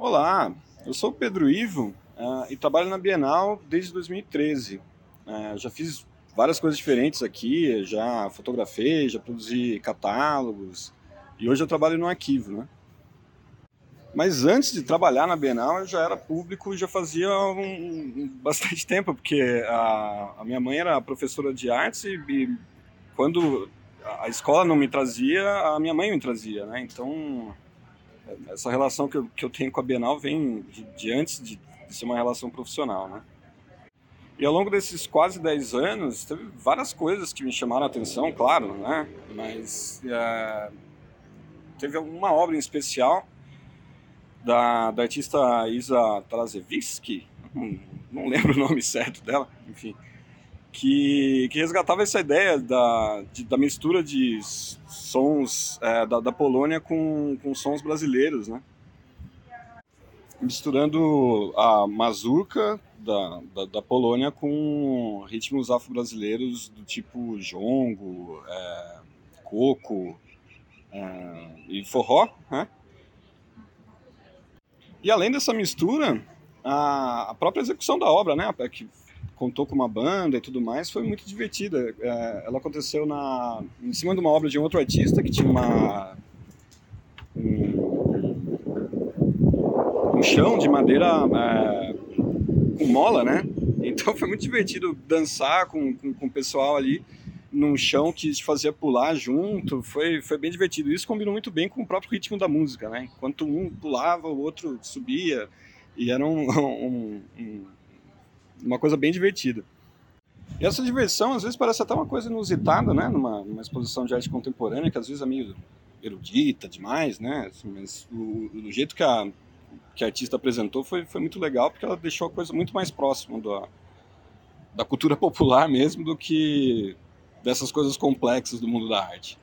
Olá, eu sou o Pedro Ivo uh, e trabalho na Bienal desde 2013. Uh, já fiz várias coisas diferentes aqui, já fotografei, já produzi catálogos e hoje eu trabalho no arquivo, né? Mas antes de trabalhar na Bienal eu já era público já fazia um, bastante tempo, porque a, a, minha mãe era professora de artes e, e quando a escola não me trazia, a minha mãe me trazia, né? Então essa relação que eu, que eu tenho com a Bienal vem de, de antes de, de, ser uma relação profissional, né? E ao longo desses quase 10 anos, teve várias coisas que me chamaram a atenção, claro, né? Mas é, teve uma obra em especial da, da artista Isa Trazevski, não, não lembro o nome certo dela, enfim, que, que resgatava essa ideia da, de, da mistura de sons é, da, da, Polônia com, com sons brasileiros, né? Misturando a mazurca da, da, da Polônia com ritmos afro-brasileiros do tipo jongo, é, coco é, e forró, né? E além dessa mistura, a, a própria execução da obra, né? Que contou com uma banda e tudo mais, foi muito divertida. É, ela aconteceu na, em cima de uma obra de um outro artista que tinha uma um, um chão de madeira é, com mola, né? Então foi muito divertido dançar com, com, com o pessoal ali num chão que te fazia pular junto, foi, foi bem divertido. Isso combinou muito bem com o próprio ritmo da música, né? Enquanto um pulava, o outro subia, e era um, um, um uma coisa bem divertida. E essa diversão, às vezes, parece até uma coisa inusitada, né? Numa, numa exposição de arte contemporânea, que às vezes é meio erudita demais, né? Assim, mas o, o, jeito que a, que a artista apresentou foi, foi muito legal, porque ela deixou a coisa muito mais próxima da, da cultura popular mesmo do que dessas coisas complexas do mundo da arte.